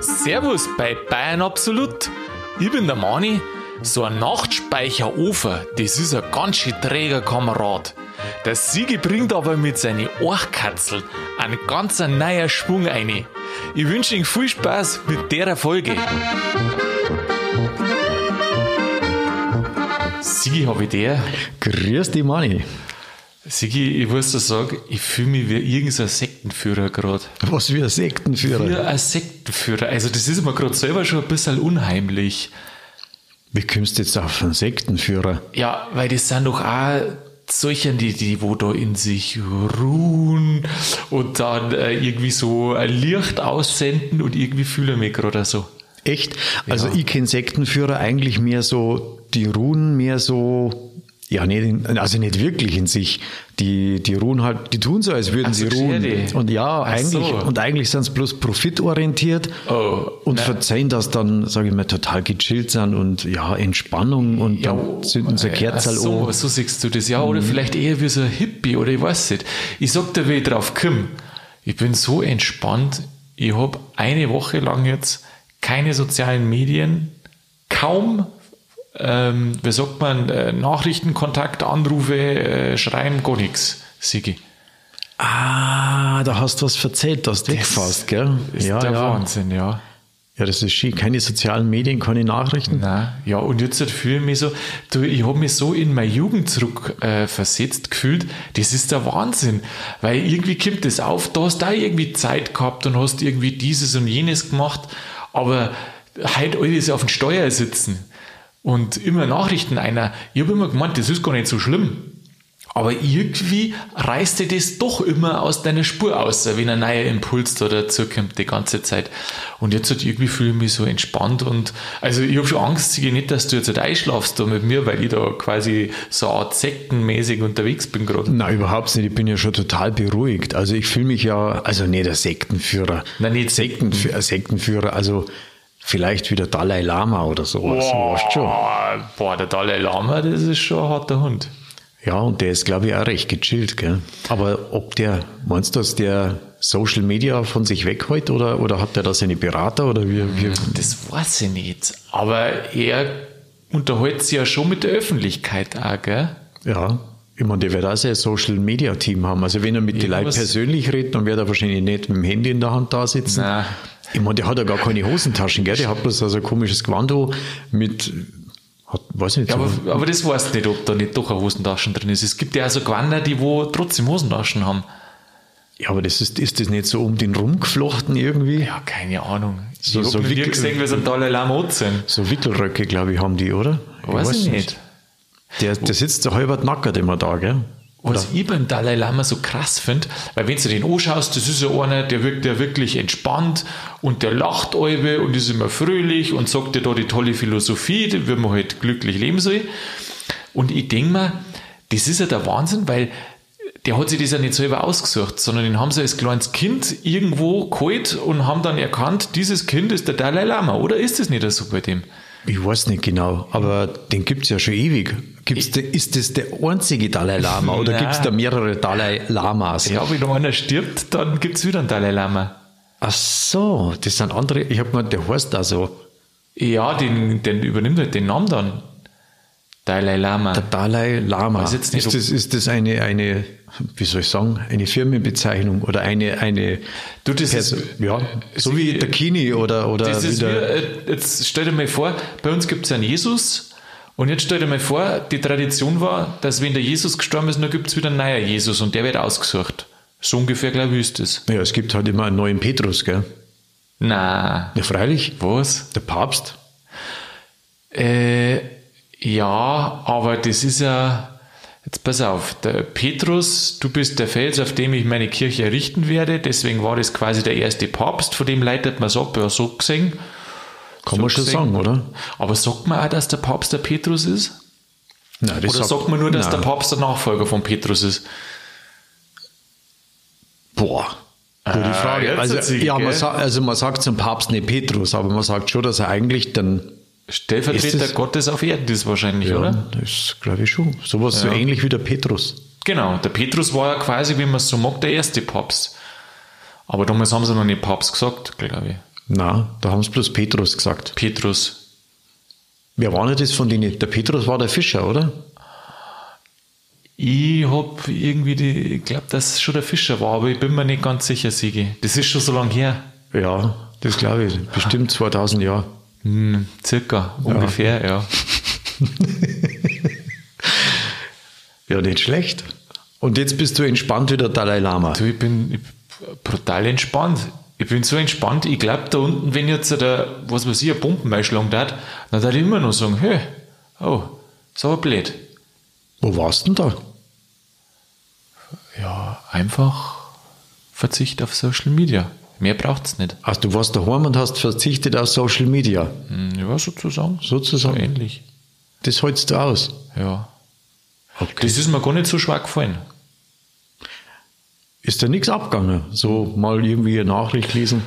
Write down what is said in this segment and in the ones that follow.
Servus bei Bayern Absolut. Ich bin der Mani. So ein Nachtspeicherofen, das ist ein ganz schön träger Kamerad. Der Sigi bringt aber mit seinen Ohrkatzel einen ganz neuen Schwung ein. Ich wünsche Ihnen viel Spaß mit der Folge. Sigi, habe ich der? Grüß dich, Mani. Sigi, ich muss dir sagen, ich fühle mich wie irgendein Sektenführer gerade. Was wie ein Sektenführer? Wie ein Sektenführer. Also, das ist mir gerade selber schon ein bisschen unheimlich. Wie kommst du jetzt auf einen Sektenführer? Ja, weil das sind doch auch solche, die, die wo da in sich ruhen und dann äh, irgendwie so ein Licht aussenden und irgendwie fühle ich mich gerade so. Echt? Also ich kenne Sektenführer eigentlich mehr so, die ruhen mehr so ja, nicht, also nicht wirklich in sich. Die, die ruhen halt, die tun so, als würden so, sie ruhen. Geschäde. Und ja, Ach eigentlich, so. und eigentlich sind sie bloß profitorientiert Oh, und na. verzeihen, dass dann, sage ich mal, total gechillt sind und ja, Entspannung und Ja, dann zünden sie eine Kerze ach so, an. so siehst du das. Ja, oder vielleicht eher wie so ein Hippie oder ich weiß nicht. Ich sag dir, wie ich drauf komme. Ich bin so entspannt. Ich habe eine Woche lang jetzt keine sozialen Medien, kaum, ähm, wie sagt man, äh, Nachrichtenkontakt, Anrufe, äh, Schreiben, gar nichts, Sigi. Ah, da hast du was verzählt, dass du wegfährst, gell? Ist ja, der ja. Wahnsinn, ja. Ja, das ist schön. Keine sozialen Medien, keine Nachrichten. Nein, ja, und jetzt fühle ich mich so, du, ich habe mich so in meine Jugend zurück äh, versetzt gefühlt, das ist der Wahnsinn, weil irgendwie kommt das auf, da hast du auch irgendwie Zeit gehabt und hast irgendwie dieses und jenes gemacht, aber heute alles auf dem Steuer sitzen und immer Nachrichten einer, ich habe immer gemeint, das ist gar nicht so schlimm. Aber irgendwie reißt dir das doch immer aus deiner Spur aus, wenn ein neuer Impuls da dazukommt die ganze Zeit. Und jetzt halt irgendwie fühle ich mich so entspannt und also ich habe schon Angst, Sigi, nicht, dass du jetzt halt einschlafst da mit mir, weil ich da quasi so Art sektenmäßig unterwegs bin gerade. Nein, überhaupt nicht. Ich bin ja schon total beruhigt. Also ich fühle mich ja, also nicht der Sektenführer. Nein, nicht Sektenführer, Sektenführer, also vielleicht wie der Dalai Lama oder sowas. Weißt schon. Boah, boah, der Dalai Lama, das ist schon ein harter Hund. Ja, und der ist, glaube ich, auch recht gechillt, gell? Aber ob der, meinst du, dass der Social Media von sich weghält oder, oder hat der da seine Berater oder wie, wie? Das weiß ich nicht. Aber er unterhält sich ja schon mit der Öffentlichkeit auch, gell? Ja. Ich meine, der wird auch sein Social Media Team haben. Also wenn er mit den Leuten persönlich redet, dann wird er wahrscheinlich nicht mit dem Handy in der Hand da sitzen. Nein. Ich meine, der hat ja gar keine Hosentaschen, gell? Der hat bloß also ein komisches Gewando mit, hat, weiß ich nicht, Ja, aber, aber das weißt du nicht, ob da nicht doch eine Hosentaschen drin ist. Es gibt ja auch so Gewander, die wo trotzdem Hosentaschen haben. ja, aber das ist, ist das nicht so um den rumgeflochten irgendwie? Ja, keine Ahnung. So- ich so nie Wickel- gesehen, wie so ein Dalai Lama sind. So Wickelröcke, glaube ich, haben die, oder? Weiß ich nicht. Der, der sitzt so halber nackert immer da, gell? Was ich beim Dalai Lama so krass finde, weil wenn du den anschaust, das ist ja einer, der wirkt ja wirklich entspannt und der lacht alle und ist immer fröhlich und sagt dir da die tolle Philosophie, wie man halt glücklich leben soll. Und ich denke mir, das ist ja der Wahnsinn, weil der hat sich das ja nicht selber ausgesucht, sondern den haben sie als kleines Kind irgendwo geholt und haben dann erkannt, dieses Kind ist der Dalai Lama. Oder ist das nicht so bei dem? Ich weiß nicht genau, aber den gibt's ja schon ewig. Gibt's de, ist das der einzige Dalai Lama oder Nein. gibt's da mehrere Dalai Lamas? Ja, wenn einer stirbt, dann gibt es wieder einen Dalai Lama. Ach so, das sind andere. Ich habe gemeint, der heißt da so. Ja, den, den übernimmt halt den Namen dann. Dalai Lama. Der Dalai Lama. Ist, das, ist das eine, eine, wie soll ich sagen, eine Firmenbezeichnung oder eine, eine Du, das Perso- ist- ja, so wie der Kini oder, oder das ist wie, äh, jetzt stell dir mal vor, bei uns gibt es einen Jesus und jetzt stell dir mal vor, die Tradition war, dass wenn der Jesus gestorben ist, dann gibt es wieder einen neuen Jesus und der wird ausgesucht. So ungefähr, glaube ich, ist das. Ja, es gibt halt immer einen neuen Petrus, gell? Na, Ja, freilich. was? Der Papst. Äh, ja, aber das ist ja, jetzt pass auf, der Petrus, du bist der Fels, auf dem ich meine Kirche errichten werde, deswegen war das quasi der erste Papst, von dem leitet man es ab, ja, so gesehen. Kann So man schon sagen, oder? Aber sagt man auch, dass der Papst der Petrus ist? Nein, das Oder sagt man nur, dass Nein. der Papst der Nachfolger von Petrus ist? Boah. Gute Ah, Frage. jetzt Also, ja, man sagt, also man sagt zum Papst nicht Petrus, aber man sagt schon, dass er eigentlich dann Stellvertreter das- Gottes auf Erden ist wahrscheinlich, Ja, oder? das glaube ich schon. Sowas so ähnlich wie der Petrus. Genau, der Petrus war ja quasi, wie man es so mag, der erste Papst. Aber damals haben sie noch nicht Papst gesagt, glaube ich. Na, da haben sie bloß Petrus gesagt. Petrus. Wer war denn das von denen? Der Petrus war der Fischer, oder? Ich hab irgendwie die, ich glaube, dass es schon der Fischer war, aber ich bin mir nicht ganz sicher, Sigi. Das ist schon so lange her. Ja, das glaube ich. Bestimmt 2000 Jahre. Hm, circa, ungefähr, ja. Ja, nicht schlecht. Und jetzt bist du entspannt wie der Dalai Lama. Du, ich bin ich, brutal entspannt. Ich bin so entspannt, ich glaube, da unten, wenn jetzt der, was weiß ich, ein Pumpen einschlagen hat, dann würde ich immer noch sagen, hey, oh, ist aber blöd. Wo warst du denn da? Ja, einfach Verzicht auf Social Media. Mehr braucht es nicht. Also du warst daheim und hast verzichtet auf Social Media. Hm, Ja, sozusagen. Sozusagen. So ähnlich. Das hältst du aus. Ja. Okay. Das ist mir gar nicht so schwer gefallen. Ist da nichts abgegangen? So mal irgendwie eine Nachricht lesen?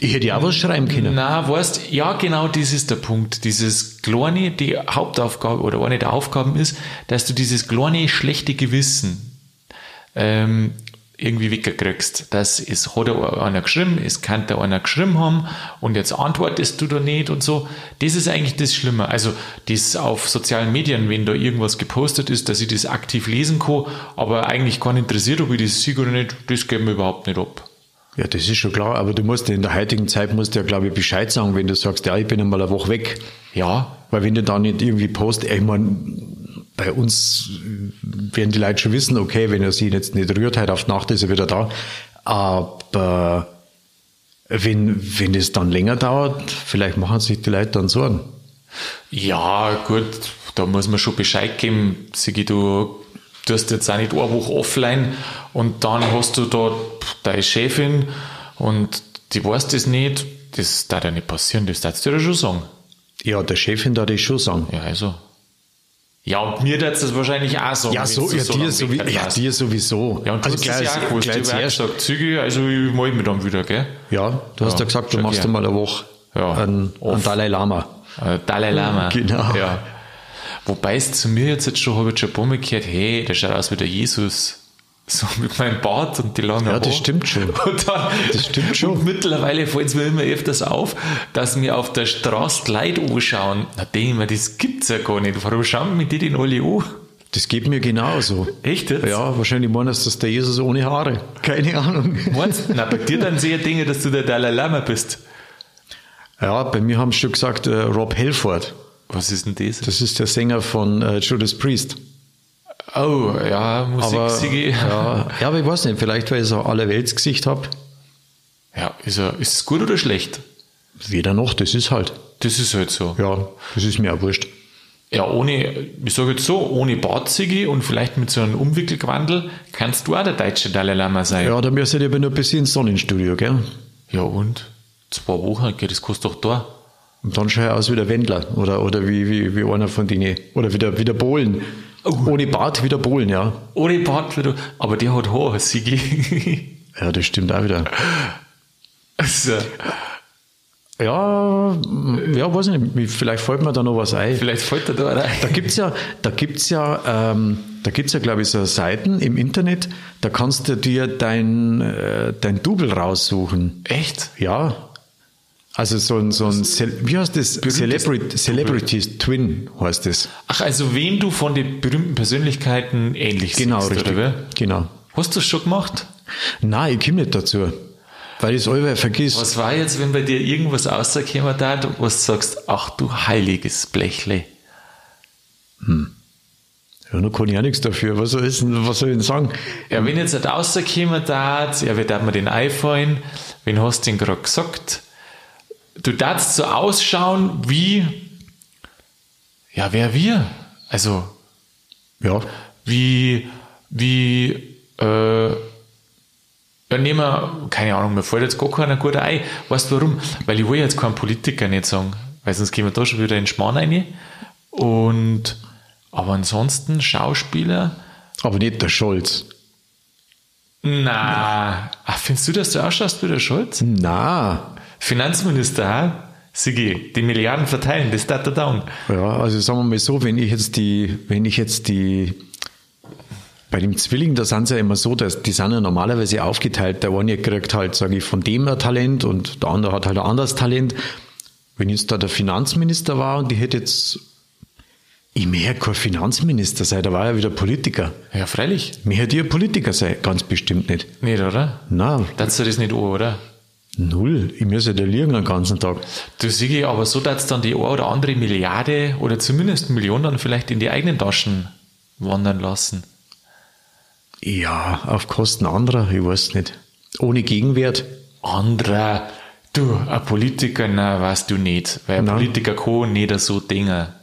Ich hätte ja auch was schreiben können. Na, weißt, ja, genau das ist der Punkt. Dieses kleine, die Hauptaufgabe oder eine der Aufgaben ist, dass du dieses kleine schlechte Gewissen ähm, irgendwie weggekriegst. Das ist, hat einer geschrieben, es kann da einer geschrieben haben und jetzt antwortest du da nicht und so. Das ist eigentlich das Schlimme. Also, das auf sozialen Medien, wenn da irgendwas gepostet ist, dass ich das aktiv lesen kann, aber eigentlich gar nicht interessiert, ob ich das sehe oder nicht, das geht mir überhaupt nicht ab. Ja, das ist schon klar, aber du musst in der heutigen Zeit musst du ja, glaube ich, Bescheid sagen, wenn du sagst, ja, ich bin einmal eine Woche weg. Ja, Weil wenn du da nicht irgendwie post, ich meine, bei uns werden die Leute schon wissen, okay, wenn er sich jetzt nicht rührt, heute auf Nacht ist er wieder da. Aber wenn, wenn es dann länger dauert, vielleicht machen sich die Leute dann Sorgen. Ja, gut, da muss man schon Bescheid geben. Sigi, du tust jetzt auch nicht eine Woche offline und dann hast du da deine Chefin und die weiß das nicht. Das darf ja nicht passieren, das darfst du dir schon sagen. Ja, der Chefin da das schon sagen. Ja, also. Ja, und mir darfst das wahrscheinlich auch sagen. Ja, so, ja, dir, lange so, ja, dir sowieso. Ja, und du also hast das ja gewusst. gleich zuerst, gesagt, Zügi, also ich melde mich dann wieder, gell? ja, du hast Ja, ja gesagt, du machst gern. einmal eine Woche Ja, einen, einen. Dalai Lama. Äh, Dalai Lama. Genau. Ja. Wobei es zu mir jetzt, jetzt schon, habe ich schon ein paar Mal gehört, hey, der schaut aus wie der Jesus. So mit meinem Bart und die langen Ja, das Haare. stimmt schon. Und dann, Das stimmt schon. Und mittlerweile fällt es mir immer öfters auf, dass mir auf der Straße Leute anschauen. Da denke ich mir, das gibt's ja gar nicht. Warum schauen mir die denn alle an? Das geht mir genauso. Echt jetzt? Ja, wahrscheinlich meinst du, dass der Jesus ohne Haare. Keine Ahnung. Meinst du? Na, bei dir dann sehr Dinge, dass du der Dalai Lama bist. Ja, bei mir haben sie schon gesagt, äh, Rob Halford. Was ist denn das? Das ist der Sänger von äh, Judas Priest. Oh, ja, Musik, Aber, Sigi. ja, ja, aber ich weiß nicht, vielleicht weil ich so Allerweltsgesicht habe. Ja, ist, er, ist es gut oder schlecht? Weder noch, das ist halt. Das ist halt so. Ja, das ist mir auch wurscht. Ja, ohne, ich sage jetzt so, ohne Bartzigi und vielleicht mit so einem Umwickelgewandel kannst du auch der deutsche Dalai Lama sein. Ja, da müsst ihr aber nur ein bisschen ins Sonnenstudio, gell? Ja, und? Zwei Wochen, gell, das kostet doch da. Und dann schaue ich aus wie der Wendler oder, oder wie, wie, wie einer von denen. Oder wie der, wie der Bohlen. Ohne Bart wie der Bohlen, ja. Ohne Bart, wieder. aber der hat Haar, Sigi. Ja, das stimmt auch wieder. also, Ja, ja, weiß ich nicht. Vielleicht fällt mir da noch was ein. vielleicht fällt er da rein. Da gibt's ja, da gibt's ja, ähm, da gibt's ja, glaube ich, so Seiten im Internet, da kannst du dir dein, äh, dein Double raussuchen. Echt? Ja. Also so ein, so ein Cel wie heißt das? Celebrity, Celebrities Twin heißt das. Ach, also wen du von den berühmten Persönlichkeiten ähnlich Genau, siehst, richtig. oder wie? Genau. Hast du das schon gemacht? Nein, ich komme nicht dazu. Weil ich es allweil vergisst. Was war jetzt, wenn bei dir irgendwas rausgekommen hat, was du sagst, ach du heiliges Blechle? Ja, noch kann ich auch nichts dafür. Was soll, ich denn, was soll ich denn sagen? Ja, wenn jetzt nicht rausgekommen hat, ja, wie darf mir den einfallen? Wen hast du denn gerade gesagt? Du darfst so ausschauen wie, ja, wer wir? Also, Ja. wie, wie, äh, ja, nehmen wir, keine Ahnung, mir fällt jetzt gar keiner gut ein. Weißt du warum? Weil ich will jetzt keinen Politiker nicht sagen, weil sonst gehen wir da schon wieder in den Schmarrn rein. Und, aber ansonsten Schauspieler, Aber nicht der Scholz. na, ach, findest du, dass du ausschaust wie der Scholz? Na. Finanzminister, ha? Sigi, die Milliarden verteilen, das er down. Ja, also sagen wir mal so, wenn ich jetzt die, wenn ich jetzt die, Bei dem Zwilling, da sind sie ja immer so, dass die sind ja normalerweise aufgeteilt. Der eine kriegt halt, sage ich, von dem ein Talent und der andere hat halt ein anderes Talent. Wenn jetzt da der Finanzminister war und die hätte jetzt, ich mehr kein Finanzminister sein, da war ja wieder Politiker. Ja, freilich. Mir hätte ihr Politiker sein, ganz bestimmt nicht. Nicht, oder? Das du das nicht an, oder? Null. Ich muss ja da liegen den ganzen Tag. Du siehst aber so, dass dann die eine oder andere Milliarde oder zumindest Million dann vielleicht in die eigenen Taschen wandern lassen. Ja, auf Kosten anderer, ich weiß nicht. Ohne Gegenwert. Anderer, du, ein Politiker, na, weißt du nicht, weil ein Nein. Politiker kann nicht so Dinge.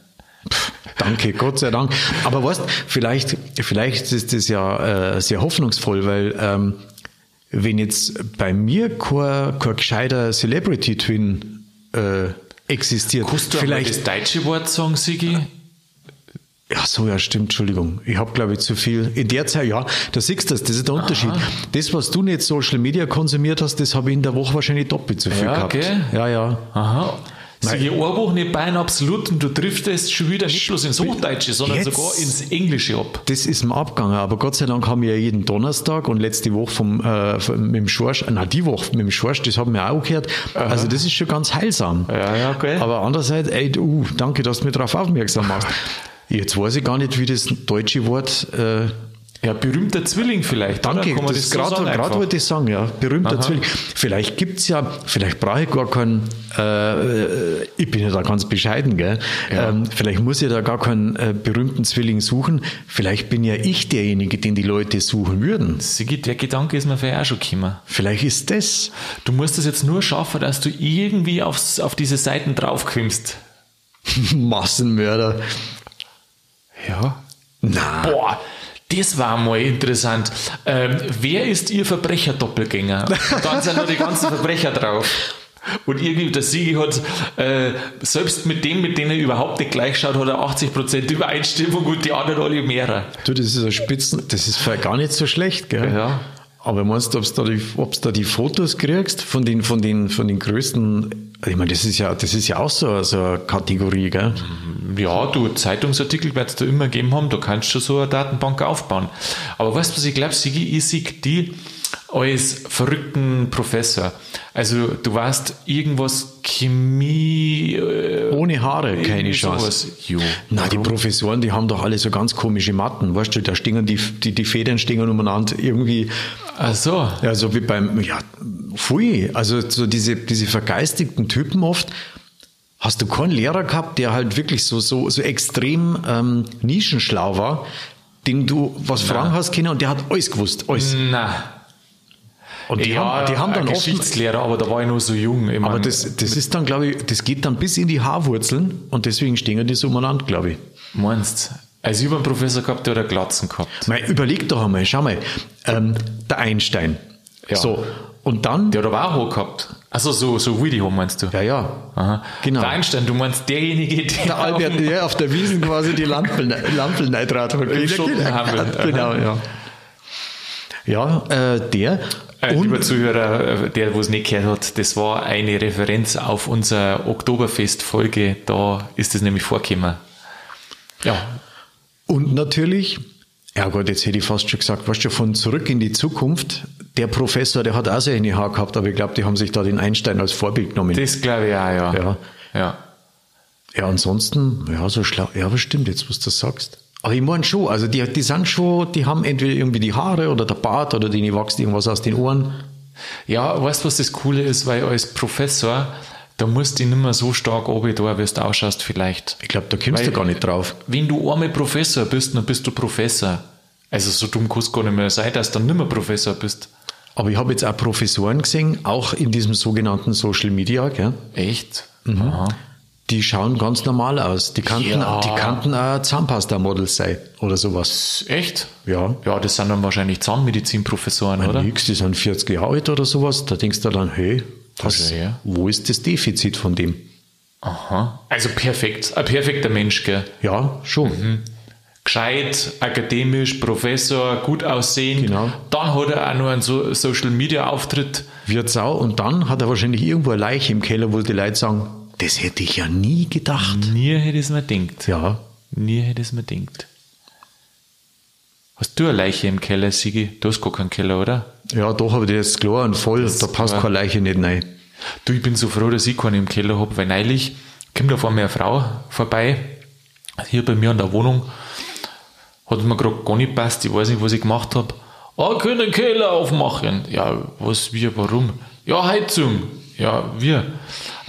Danke, Gott sei Dank. Aber weißt, vielleicht, vielleicht ist das ja äh, sehr hoffnungsvoll, weil ähm, wenn jetzt bei mir kein, kein gescheiter Celebrity-Twin äh, existiert, Kannst du vielleicht das deutsche Wort sagen, Sigi? Ja, so, ja, stimmt, Entschuldigung. Ich habe, glaube ich, zu viel. In der Zeit, ja, da siehst du das, das ist der Unterschied. Das, was du nicht Social Media konsumiert hast, das habe ich in der Woche wahrscheinlich doppelt so viel Ja, gehabt. gell? Ja, ja. Aha. Eine Woche nicht Bein absolut und du triffst es schon wieder nicht bloß ins Hochdeutsche, sondern Jetzt- sogar ins Englische ab. Das ist mir abgegangen, aber Gott sei Dank haben wir ja jeden Donnerstag und letzte Woche vom, äh, vom, mit dem Schorsch, na die Woche mit dem Schorsch, das haben wir auch gehört. Also das ist schon ganz heilsam. Ja, ja, gell? Aber andererseits, ey, du, danke, dass du mir darauf aufmerksam machst. Jetzt weiß ich gar nicht, wie das deutsche Wort. Äh, Ja, berühmter Zwilling vielleicht. danke, oder? Kann das so gerade gerade einfach? wollte ich sagen, ja. Berühmter Zwilling. Vielleicht gibt's ja, vielleicht brauche ich gar keinen, äh, äh, ich bin ja da ganz bescheiden, gell? Ähm, vielleicht muss ich da gar keinen äh, berühmten Zwilling suchen. Vielleicht bin ja ich derjenige, den die Leute suchen würden. Sigi, der Gedanke ist mir vorher auch schon gekommen. Vielleicht ist das. Du musst es jetzt nur schaffen, dass du irgendwie aufs, auf diese Seiten draufkommst. Massenmörder. Ja. Na, Boah, das war mal interessant. Ähm, wer ist Ihr Verbrecherdoppelgänger? Und dann sind noch die ganzen Verbrecher drauf. Und irgendwie, der Sigi hat, äh, selbst mit dem, mit denen er überhaupt nicht gleich schaut, hat er 80% Übereinstimmung und die anderen alle mehrere. du, das ist ein Spitzen, das ist gar nicht so schlecht, gell? Ja. Aber meinst du, ob du da die, da die Fotos kriegst von den, von den, von den größten, ich meine, das ist ja, das ist ja auch so, so eine Kategorie, gell? Ja, du, Zeitungsartikel wird es da immer gegeben haben, da kannst du schon so eine Datenbank aufbauen. Aber weißt du, was ich glaube, Sigi, ich sehe die als verrückten Professor. Also, du weißt, irgendwas Chemie. Äh, Ohne Haare, keine Chance. Jo. Na, die? Professoren, die haben doch alle so ganz komische Matten, weißt du, da stehen die, die, die Federn stehen umeinander irgendwie, Ach so. ja, so wie beim, ja, pfui, also so diese, diese vergeistigten Typen oft, hast du keinen Lehrer gehabt, der halt wirklich so, so, so extrem ähm, nischenschlau war, den du was fragen hast können und der hat alles gewusst, alles. Na. Und die, ja, haben, die haben dann Geschichtslehrer, aber da war ich noch so jung. Ich aber mein, das, das ist dann, glaube ich, das geht dann bis in die Haarwurzeln und deswegen stehen die so umeinander, glaube ich. meinst Also, ich habe einen Professor gehabt, der hat Glatzen gehabt. Mal, überleg doch einmal, schau mal, ähm, der Einstein. Ja. So, und dann, Der hat aber auch Haar gehabt. Also so, so die Haar meinst du? ja, ja, Aha. genau. Der Einstein, du meinst derjenige, der, Der Albert, der auf der Wiesen quasi die Lampen, Lampenneidrat hat. Im Schottenhammel. Genau, ja. Ja, äh, der. Äh, und, lieber Zuhörer, äh, der, wo es nicht gehört hat, das war eine Referenz auf unsere Oktoberfest-Folge. Da ist es nämlich vorgekommen. Ja, und natürlich, ja Gott, jetzt hätte ich fast schon gesagt, weißt du, von zurück in die Zukunft, der Professor, der hat auch seine Haar gehabt, aber ich glaube, die haben sich da den Einstein als Vorbild genommen. das glaube ich auch, ja. Ja. ja. Ja, ansonsten, ja, so schlau. Ja, aber stimmt, jetzt, was du sagst. Aber ich meine schon, also die, die sind schon, die haben entweder irgendwie die Haare oder der Bart oder denen wächst irgendwas aus den Ohren. Ja, weißt du, was das Coole ist? Weil als Professor, da musst du nicht mehr so stark oben da, wie du ausschaust, vielleicht. Ich glaube, da kommst Weil- du gar nicht drauf. Wenn du einmal Professor bist, dann bist du Professor. Also so dumm kannst du gar nicht mehr sein, dass du dann nicht mehr Professor bist. Aber ich habe jetzt auch Professoren gesehen, auch in diesem sogenannten Social Media, gell? Echt? Mhm. Aha. Die schauen ganz normal aus. Die kannten, Ja. die kannten auch Zahnpasta-Models sein oder sowas. Echt? Ja. Ja, das sind dann wahrscheinlich Zahnmedizinprofessoren, oder? Nix, die sind 40 Jahre alt oder sowas. Da denkst du dann, hey, was, Verstehe, ja. wo ist das Defizit von dem? Aha. Also perfekt. Ein perfekter Mensch, gell? Ja, schon. Mhm. Gescheit, akademisch, Professor, gut aussehen. Genau. Dann hat er auch noch einen so Social Media Auftritt. Wird sau. Und dann hat er wahrscheinlich irgendwo eine Leiche im Keller, wo die Leute sagen, das hätte ich ja nie gedacht. Nie hätte ich es mir gedacht. Ja. Nie hätte ich es mir gedacht. Hast du eine Leiche im Keller, Sigi? Du hast gar keinen Keller, oder? Ja, doch, aber der ist klar und voll. Das da passt keine Leiche nicht rein. Du, ich bin so froh, dass ich keinen im Keller hab, weil neulich kommt auf einmal eine Frau vorbei, hier bei mir in der Wohnung, hat mir gerade gar nicht passt, ich weiß nicht, was ich gemacht hab. Ah, können den Keller aufmachen. Ja, was, wie, warum? Ja, Heizung. Ja, wir.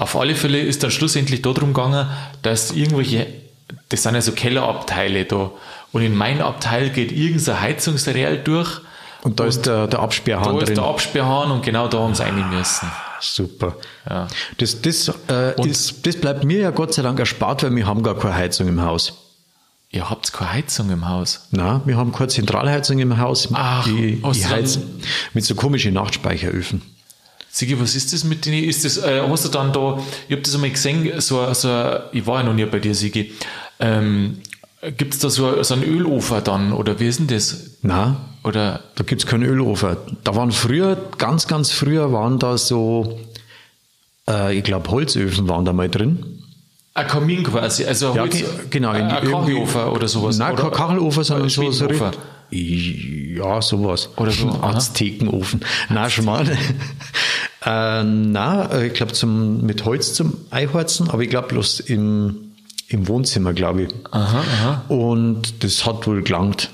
Auf alle Fälle ist dann schlussendlich darum gegangen, dass irgendwelche, das sind ja so Kellerabteile da, und in mein Abteil geht irgendein Heizungsreal durch, Und da ist der, der da Absperrhahn ist drin. der Absperrhahn und genau da haben sie rein müssen. Super. Ja. Das, das, äh, ist, das bleibt mir ja Gott sei Dank erspart, weil wir haben gar keine Heizung im Haus. Ihr habt keine Heizung im Haus. Na, wir haben keine Zentralheizung im Haus. Ach, die, die heizen mit so komischen Nachtspeicheröfen. Sigi, was ist das mit denen? Ist das, äh, hast du dann da, ich habe das einmal gesehen, so, so, ich war ja noch nie bei dir, Sigi. Ähm, Gibt es da so, so einen Ölofer dann, oder wie ist denn das? Na, Oder, da gibt's keinen Ölofen. Da waren früher, ganz, ganz früher waren da so, äh, ich glaube, Holzöfen waren da mal drin. ein Kamin quasi, also Ja, Holz- ge- genau. ein, irgendwie- Kachelofer oder sowas. Nein, kein Kachelofen, sondern so, so. Ja, sowas. Oder so. Aztekenofen. Nein, schon mal. äh, nein, ich glaube zum mit Holz zum Einheizen, aber ich glaube bloß im, im Wohnzimmer, glaube ich. Aha, aha. Und das hat wohl gelangt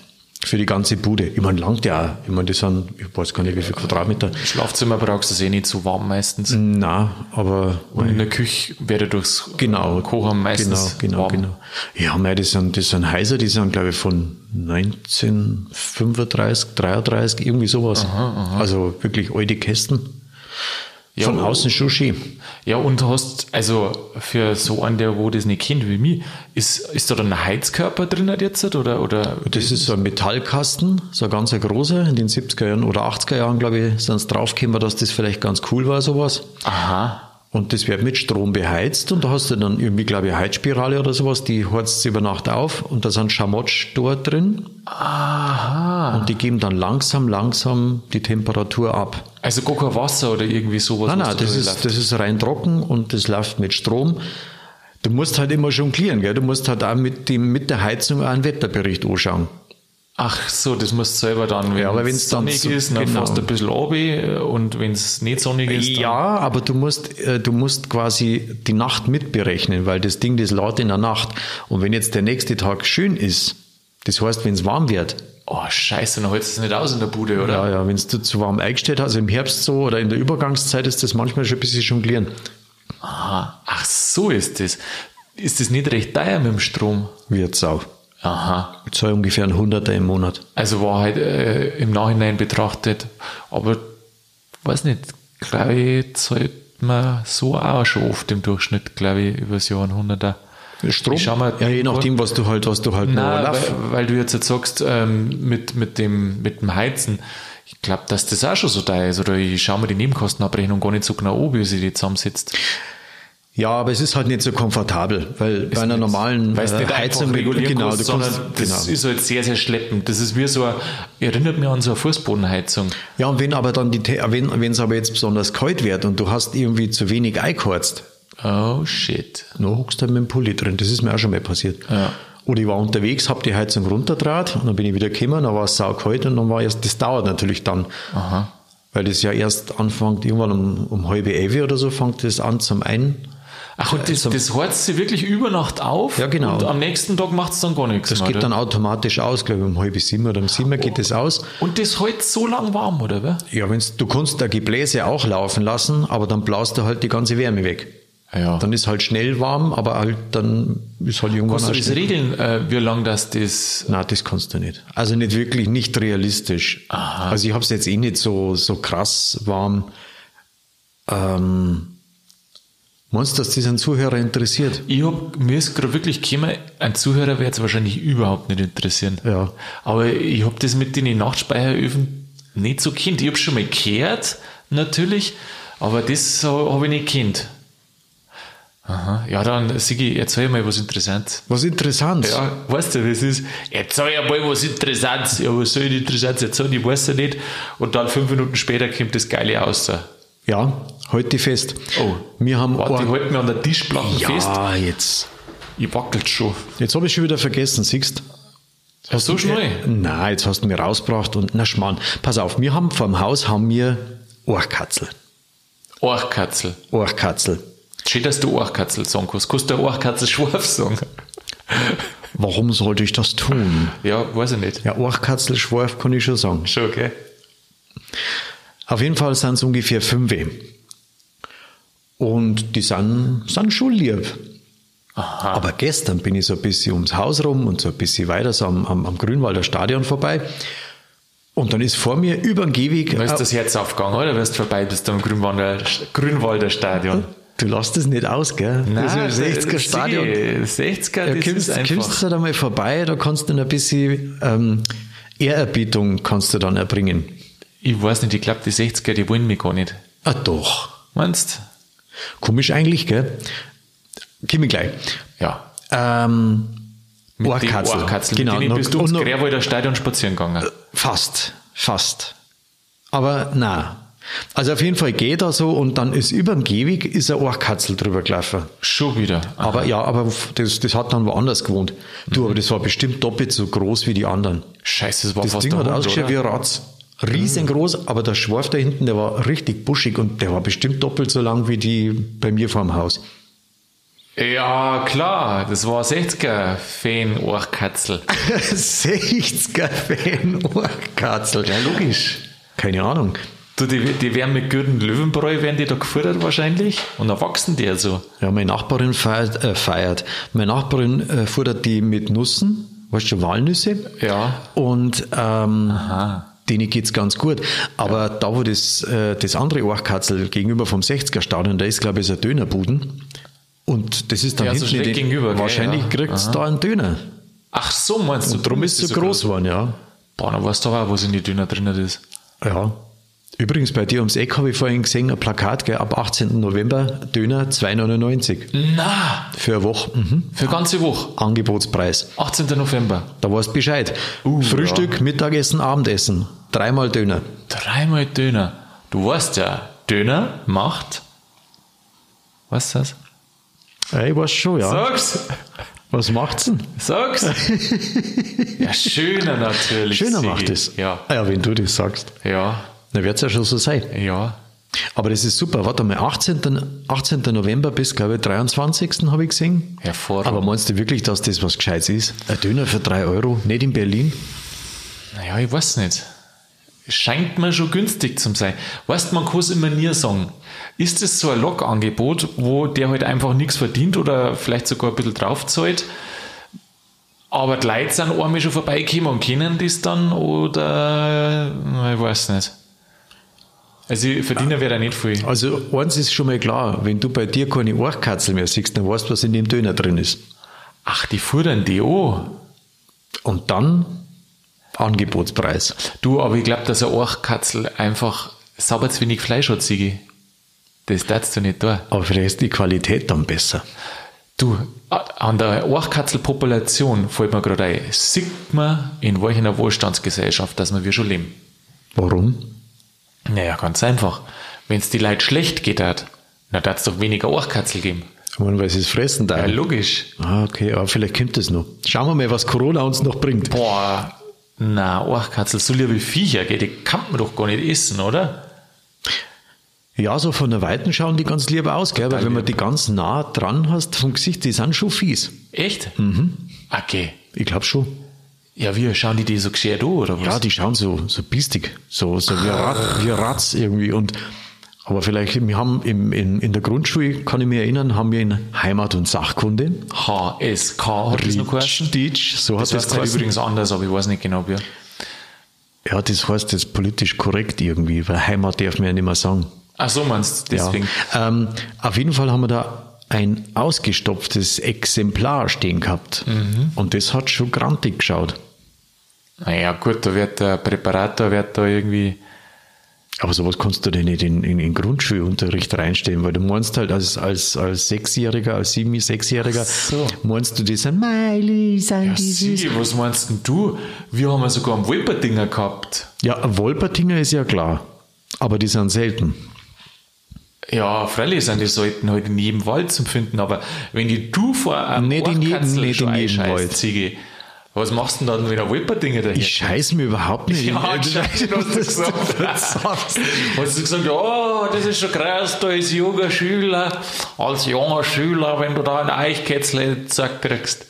für die ganze Bude. Ich meine, langt ja auch. Ich meine, das sind, ich weiß gar nicht, wie viel Quadratmeter. Schlafzimmer brauchst du es eh nicht so warm meistens. Na, aber Und in der Küche wäre durchs Genau, Kochen meistens genau, genau, warm. genau. Ja, mei, das sind, das sind Häuser, die sind, glaube ich, von 1935, 33, irgendwie sowas. Also wirklich alte Kästen. Ja, Von außen schön. Ja, und hast, also für so einen, der wo das nicht kennt wie mich, ist, ist da dann ein Heizkörper drin jetzt? Oder, oder Das ist so ein Metallkasten, so ein ganz großer. In den 70er Jahren oder 80er Jahren, glaube ich, sind es draufgekommen, dass das vielleicht ganz cool war, sowas. Aha. Und das wird mit Strom beheizt und da hast du dann irgendwie, glaube ich, eine Heizspirale oder sowas, die heizt über Nacht auf und da sind Schamotsch dort drin Aha. und die geben dann langsam, langsam die Temperatur ab. Also gar kein Wasser oder irgendwie sowas. Nein, nein, da das ist, läuft. das ist rein trocken und das läuft mit Strom. Du musst halt immer jonglieren, gell? Du musst halt auch mit, dem, mit der Heizung auch einen Wetterbericht anschauen. Ach so, das musst du selber dann, wenn Ja, aber es wenn's dann sonnig so- ist, dann genau. fährst du ein bisschen runter und wenn es nicht sonnig ist, Ja, aber du musst, äh, du musst quasi die Nacht mitberechnen, weil das Ding, das lädt in der Nacht. Und wenn jetzt der nächste Tag schön ist, das heißt, wenn es warm wird, oh scheiße, dann hältst du es nicht aus in der Bude, oder? ja, ja, wenn es zu warm eingestellt hast, also im Herbst so oder in der Übergangszeit ist das manchmal schon ein bisschen jonglieren. Aha. Ach so ist das. Ist das nicht recht teuer mit dem Strom? Wird's auch. Aha. Zahle ungefähr ein Hunderter im Monat. Also war halt äh, im Nachhinein betrachtet, aber weiß nicht, glaube ich, zahlt man so auch schon oft im Durchschnitt, glaube ich, über das Jahr ein Hunderter. Strom? Mal- ja, je nachdem, was du halt, was du halt Nein, weil, weil du jetzt, jetzt sagst, ähm, mit, mit, dem, mit dem Heizen, ich glaube, dass das auch schon so teuer ist. Oder ich schaue mir die Nebenkostenabrechnung gar nicht so genau an, wie sie die zusammensetzt. Ja, aber es ist halt nicht so komfortabel, weil bei einer normalen Weil es äh, nicht Heizung regulieren genau, kannst, du kannst, sondern das genau. ist halt sehr, sehr schleppend. Das ist wie so, ein, erinnert mich an so eine Fußbodenheizung. Ja, und wenn aber dann die, wenn wenn es aber jetzt besonders kalt wird und du hast irgendwie zu wenig eingeheizt, Oh shit. dann hockst du halt mit dem Pulli drin. Das ist mir auch schon mal passiert. Ja. Oder ich war unterwegs, habe die Heizung runterdraht und dann bin ich wieder gekommen, dann war es saukalt und dann war erst, das dauert natürlich dann. Aha. Weil das ja erst anfängt, irgendwann um, um halbe elf oder so, fängt das an zum Ein. Ach, und das, Also- das heizt sie wirklich über Nacht auf? Ja, genau. Und am nächsten Tag macht es dann gar nichts Das mehr, geht oder? dann automatisch aus, glaube ich, um halb sieben oder um sieben geht das aus. Und das hält so lang warm, oder? Ja, wenn's, du kannst da Gebläse auch laufen lassen, aber dann blast du halt die ganze Wärme weg. Ja. Dann ist halt schnell warm, aber halt dann ist halt irgendwann Kannst du das regeln, äh, wie lang das das... Nein, das kannst du nicht. Also nicht wirklich, nicht realistisch. Aha. Also ich habe es jetzt eh nicht so, so krass warm. Ähm, meinst du, dass das einen Zuhörer interessiert? Ich hab, mir ist gerade wirklich gekommen, ein Zuhörer wird es wahrscheinlich überhaupt nicht interessieren. Ja. Aber ich habe das mit den Nachtspeicheröfen nicht so kennt. Ich habe schon mal gehört, natürlich, aber das so habe ich nicht kennt. Aha. Ja, dann, Sigi, erzähl mal was Interessantes. Was interessant. Ja, weißt du, es ist? Erzähl mal was Interessantes. Ja, was soll ich Interessantes erzählen? Ich weiß ja nicht. Und dann fünf Minuten später kommt das Geile aus. Ja, heute fest. Oh, wir haben Warte, ich halte mir an der Tischplatte fest. ja, jetzt. Ich wackelt schon. Jetzt habe ich schon wieder vergessen, siehst Ja, so schnell? Nein, jetzt hast du mir rausgebracht und na Schmarrn. Pass auf, wir haben vor dem Haus haben wir Ohrkatzel. Ohrkatzel. Ohrkatzel. Schön, dass du Ohrkatzel sagen kannst. Kannst du Ohrkatzel scharf sagen? Warum sollte ich das tun? Ja, weiß ich nicht. Ja, Ohrkatzel, Schwarf kann ich schon sagen. Schon, okay. Auf jeden Fall sind es ungefähr fünf. Und die sind, sind schon lieb. Aha. Aber gestern bin ich so ein bisschen ums Haus rum und so ein bisschen weiter so am, am, am Grünwalder Stadion vorbei. Und dann ist vor mir über den Gehweg. Dann ist das Herz aufgegangen, oder? Wirst du vorbei bist am Grünwalder, Grünwalder Stadion. Du lässt es nicht aus, gell? das ist ein 60er Stadion. 60er, Ja, das kommst, ist einfach. kommst du da mal vorbei, da kannst du dann ein bisschen ähm, Ehrerbietung kannst du dann erbringen. Ich weiß nicht, ich glaube, die 60er, die wollen mich gar nicht. Ah doch. Meinst Komisch eigentlich, gell? Komm ich gleich. Ja. Ähm, Mit Ohrkatzel. Genau. Mit denen bist du ins Grärwalder Stadion spazieren gegangen. Fast, fast. Aber na. Also auf jeden Fall geht er so und dann ist über dem Gehweg ist ein Ohrkatzel drüber gelaufen. Schon wieder. Aber ja, aber das, das hat dann woanders gewohnt. Du, Mhm. aber das war bestimmt doppelt so groß wie die anderen. Scheiße, das war Das fast Ding hat ausgeschaut wie ein Ratz. Riesengroß, aber der Schwarf da hinten, der war richtig buschig und der war bestimmt doppelt so lang wie die bei mir vor dem Haus. Ja, klar, das war 60er-Fan-Ohrkatzel. 60er Fan Ohrkatzel. Ja, logisch. Keine Ahnung. Du, die, die werden mit guten Löwenbräu, werden die da gefüttert wahrscheinlich. Und dann wachsen die ja so. Ja, meine Nachbarin feiert, äh, feiert. Meine Nachbarin äh, futtert die mit Nussen, weißt du, Walnüsse. Ja. Und ähm, Aha. Denen geht's ganz gut. Aber da, wo das, äh, das andere Ohrkatzel gegenüber vom 60er Stadion, da ist, glaube ich, so ein Dönerbuden. Und das ist dann Ja, so hinten in schräg den- gegenüber, Wahrscheinlich ja. kriegt's da einen Döner. Ach so, meinst du? Und darum ist es so groß geworden, ja. Boah, dann weißt du auch, was in die Döner drin ist. Ja. Übrigens, bei dir ums Eck habe ich vorhin gesehen, ein Plakat, gell, ab 18. November, Döner 2,99. Na, Für eine Woche. Mhm. für ganze Woche. Angebotspreis. 18. November. Da weißt du Bescheid. Uh, Frühstück, Mittagessen, Abendessen. Dreimal Döner. Dreimal Döner. Du weißt ja, Döner macht. Was ist das? Ja, ich weiß schon, ja. Sag's! Was macht's denn? Sag's! ja, schöner natürlich. Schöner Sigi. macht es. Ja, Ah ja, wenn du das sagst. ja, Dann wird's ja schon so sein. ja. Aber das ist super. Warte mal, 18. 18. November bis, glaube ich, 23. habe ich gesehen. Hervorragend. Aber meinst du wirklich, dass das was Gescheites ist? Ein Döner für 3 Euro? Nicht in Berlin? Naja, ich weiß nicht. Scheint mir schon günstig zu sein. Weißt man kann es immer nie sagen. Ist es so ein Logangebot, wo der halt einfach nichts verdient oder vielleicht sogar ein bisschen draufzahlt? Aber die Leute sind einmal schon vorbeigekommen und kennen das dann oder ich weiß nicht. Also ich verdiene wäre da nicht viel. Also, eins ist schon mal klar. Wenn du bei dir keine Ohrkatzel mehr siehst, dann weißt du, was in dem Döner drin ist. Ach, die fuhren die an. Und dann Angebotspreis. Du, aber ich glaube, dass ein Orchkatzel einfach sauber zu wenig Fleisch hat, Sigi. Das darfst du nicht da. Aber vielleicht ist die Qualität dann besser. Du, an der Orchkatzelpopulation fällt mir gerade ein, sieht man, in welcher Wohlstandsgesellschaft, dass wir schon leben. Warum? Naja, ganz einfach. Wenn es die Leute schlecht geht hat, dann darf es doch weniger Orchkatzel geben. Weil sie es fressen da. Ja, logisch. Ah, okay, aber vielleicht kommt das noch. Schauen wir mal, was Corona uns noch bringt. Boah, na, Orchkatzel, so liebe Viecher, gell, die kann man doch gar nicht essen, oder? Ja, so von der Weiten schauen die ganz lieb aus, gell? Total Aber wenn man die ganz nah dran hast vom Gesicht, die sind schon fies. Echt? Mhm. Okay. Ich glaube schon. Ja, wie, schauen die die so geschert an, oder was? Ja, die schauen so, so biestig, so, so wie, Rat, wie Ratz irgendwie. Und, aber vielleicht, wir haben im, in, in der Grundschule, kann ich mich erinnern, haben wir in Heimat und Sachkunde. HSK hat das noch geheißen. Ditch, so Das hat heißt das geheißen. übrigens anders, aber ich weiß nicht genau, wie. Ja, das heißt jetzt politisch korrekt irgendwie, weil Heimat darf man ja nicht mehr sagen. Ach so, meinst du, deswegen. Ja. Ähm, auf jeden Fall haben wir da ein ausgestopftes Exemplar stehen gehabt. Mhm. Und das hat schon grantig geschaut. Naja, gut, da wird der Präparator wird da irgendwie. Aber sowas kannst du denn nicht in, in, in Grundschulunterricht reinstellen, weil du meinst halt als, als, als Sechsjähriger, als Sieben-, Sechsjähriger, so. meinst du, die sind Miley, sind Ja, die sie, was meinst denn du? Wir haben ja sogar einen Wolperdinger gehabt. Ja, ein Wolpertinger ist ja klar, aber die sind selten. Ja, freilich sind die sollten halt in jedem Wald zum finden, aber wenn die du vor einem Nicht in jedem- nicht in jedem Wald. Ziege, Was machst du denn da mit der Wolperdinger daher? Ich scheiß mir überhaupt nicht. Ja, in- anscheinend hast du gesagt. Hast du gesagt, oh, das ist schon krass, da als junger Schüler, als junger Schüler, wenn du da ein Eichkätzle zack kriegst.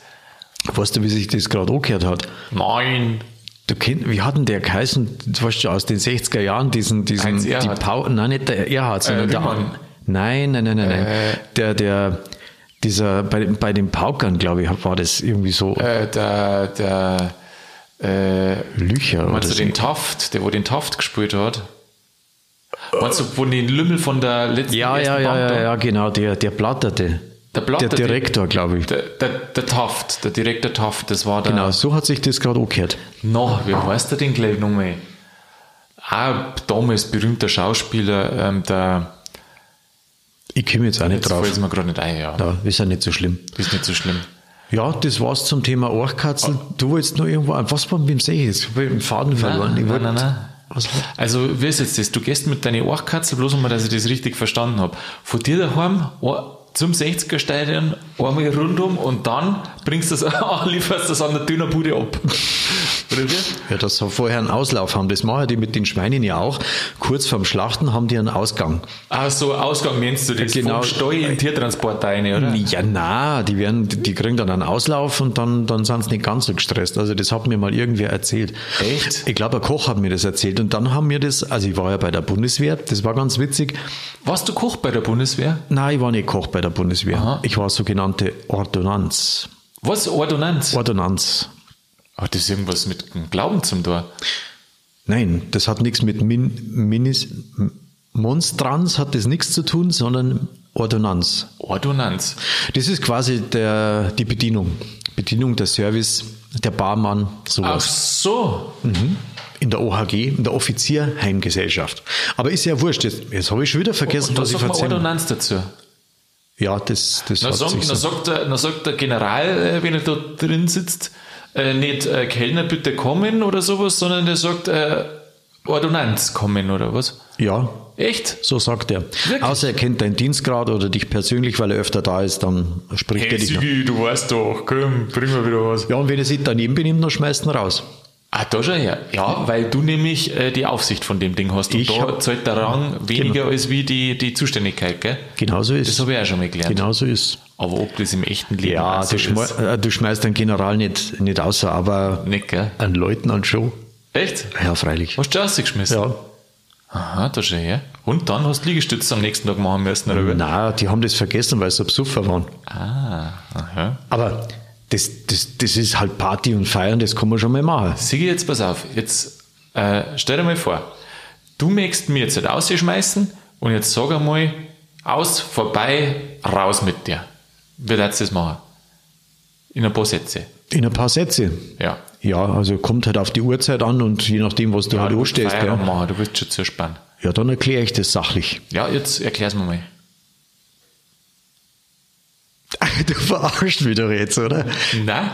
Weißt du, wie sich das gerade angehört hat? Nein. Du kennt, wie hat denn der geheißen, du weißt schon, aus den 60er Jahren, diesen, diesen, die. Pau, nein, nicht der Erhard, sondern der, Riemann. nein, nein, nein, nein, nein, Äh. der, der, dieser, bei, bei den Paukern, glaube ich, war das irgendwie so, Äh, der, der, äh, Lücher oder meinst du so. den Taft, der wo den Taft gespielt hat? Meinst du, wo den Lümmel von der letzten Ja, ja, ja, ja, ja, genau, der, der Platterte. Der Platterte. Der Direktor, glaube ich. Der, der, der Taft, der Direktor Taft, das war der. Genau, so hat sich das gerade angehört. Na, wie heißt der denn gleich nochmal? Auch damals berühmter Schauspieler, ähm, der, Ich komme jetzt auch nicht jetzt drauf. fällt mir gerade nicht ein, ja. Ja, ist ja nicht so schlimm. Ist nicht so schlimm. Ja, das war's zum Thema Orchkatzel. Du wolltest noch irgendwo, was war mit dem See jetzt? Ich hab den Faden verloren. Ich nein, nein, nein. Was? Also, wie ist jetzt das? Du gehst mit deiner Ohrkatzel, bloß einmal, dass ich das richtig verstanden habe. Von dir daheim zum 60er-Stadion einmal rundum und dann bringst du es, lieferst das an der Dönerbude ab. Oder wie? Ja, dass sie vorher einen Auslauf haben. Das machen die mit den Schweinen ja auch. Kurz vorm Schlachten haben die einen Ausgang. Ah, so Ausgang nennst du das. Genau. Vom Stall in Tiertransport rein, oder? Ja, na, die werden, die kriegen dann einen Auslauf und dann, dann sind sie nicht ganz so gestresst. Also das hat mir mal irgendwer erzählt. Echt? Ich glaube, ein Koch hat mir das erzählt. Und dann haben wir das, also ich war ja bei der Bundeswehr, das war ganz witzig. Warst du Koch bei der Bundeswehr? Nein, ich war nicht Koch bei der Bundeswehr. Aha. Ich war sogenannte Ordonnanz. Was? Ordonnanz? Ordonnanz. Hat das irgendwas mit dem Glauben zum Tor? Nein, das hat nichts mit Min, Minis, Monstranz hat das nichts zu tun, sondern Ordonnanz. Ordonnanz. Das ist quasi der, die Bedienung. Bedienung, der Service, der Barmann, Ach sowas. so. In der OHG, in der Offizierheimgesellschaft. Aber ist ja wurscht. Jetzt, jetzt habe ich schon wieder vergessen, was ich erzählen Ordonnanz dazu? Ja, das, das Na, hat sag, sich na, so. sagt der, na sagt der General, äh, wenn er da drin sitzt, äh, nicht äh, Kellner bitte kommen oder sowas, sondern der sagt äh, Ordonnanz kommen oder was? Ja, Echt? so sagt er. Wirklich? Außer er kennt deinen Dienstgrad oder dich persönlich, weil er öfter da ist, dann spricht er dich. noch. du weißt doch, komm, bring mal wieder was. Ja, und wenn er sich daneben benimmt, dann schmeißt er ihn raus. Ah, da schon her. Ja, weil du nämlich äh, die Aufsicht von dem Ding hast. Und Ich da zahlt der Rang weniger als wie die, die Zuständigkeit, gell? Genauso ist Das habe ich auch schon mal gelernt. Genauso ist. Aber ob das im echten Leben Ja, auch so du, schme ist, äh, du schmeißt einen General nicht, nicht außer, aber nicht, gell? einen Leutnant schon. Echt? Ja, freilich. Hast du rausgeschmissen? Ja. Aha, da schon her. Und dann hast du Liegestütze am nächsten Tag machen müssen, oder? Na, die haben das vergessen, weil sie Besucher waren. Ah, aha. Aber das, das, das ist halt Party und Feiern, das kann man schon mal machen. Sigi, jetzt pass auf. Jetzt äh, stell dir mal vor, du möchtest mir jetzt nicht rausschmeißen und jetzt sag einmal, aus, vorbei, raus mit dir. Wie würdest du das machen? In ein paar Sätze. In ein paar Sätze. Ja. Ja, also kommt halt auf die Uhrzeit an und je nachdem, was du halt willst anstehst. Feierabend Gell? machen, du willst schon zuspannen. Ja, dann erkläre ich das sachlich. Ja, jetzt erklär's mir mal. Du verarschst wieder jetzt, oder? Nein?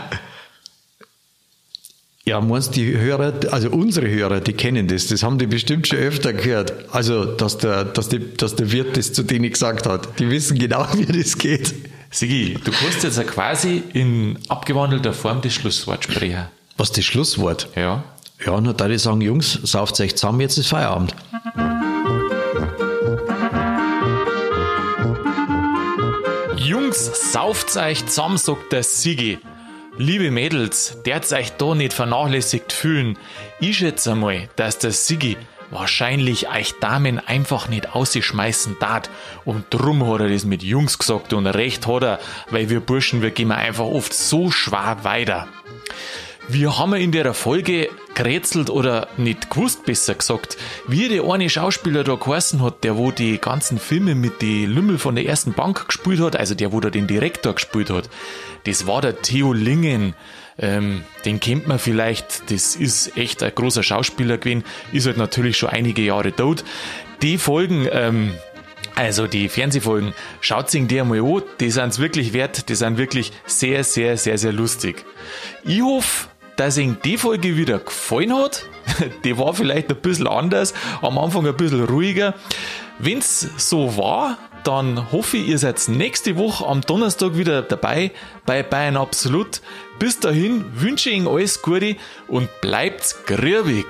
Ja, meinst die Hörer, also unsere Hörer, die kennen das, das haben die bestimmt schon öfter gehört. Also, dass der, dass die, dass der Wirt das zu denen gesagt hat. Die wissen genau, wie das geht. Sigi, du kannst jetzt ja quasi in abgewandelter Form das Schlusswort sprechen. Was das Schlusswort? Ja. Ja, nur da die sagen, Jungs, sauft euch zusammen, jetzt ist Feierabend. Jungs, sauft euch zusammen, sagt der Sigi. Liebe Mädels, der's euch da nicht vernachlässigt fühlen. Ich schätze einmal, dass der Sigi wahrscheinlich euch Damen einfach nicht ausschmeißen tat. Und drum hat er das mit Jungs gesagt und recht hat er, weil wir Burschen, wir gehen einfach oft so schwer weiter. Wir haben in der Folge gerätselt oder nicht gewusst, besser gesagt, wie der eine Schauspieler da geheißen hat, der wo die ganzen Filme mit die Lümmel von der ersten Bank gespielt hat, also der wo da den Direktor gespielt hat. Das war der Theo Lingen. Ähm, den kennt man vielleicht, das ist echt ein großer Schauspieler gewesen, ist halt natürlich schon einige Jahre tot. Die Folgen, ähm, also die Fernsehfolgen, schaut sich die einmal an, die sind's wirklich wert, die sind wirklich sehr, sehr, sehr, sehr lustig. Ich hoffe, dass Ihnen die Folge wieder gefallen hat. Die war vielleicht ein bisschen anders, am Anfang ein bisschen ruhiger. Wenn's so war, dann hoffe ich, ihr seid nächste Woche am Donnerstag wieder dabei bei Bayern Absolut. Bis dahin wünsche ich Ihnen alles Gute und bleibt grübig.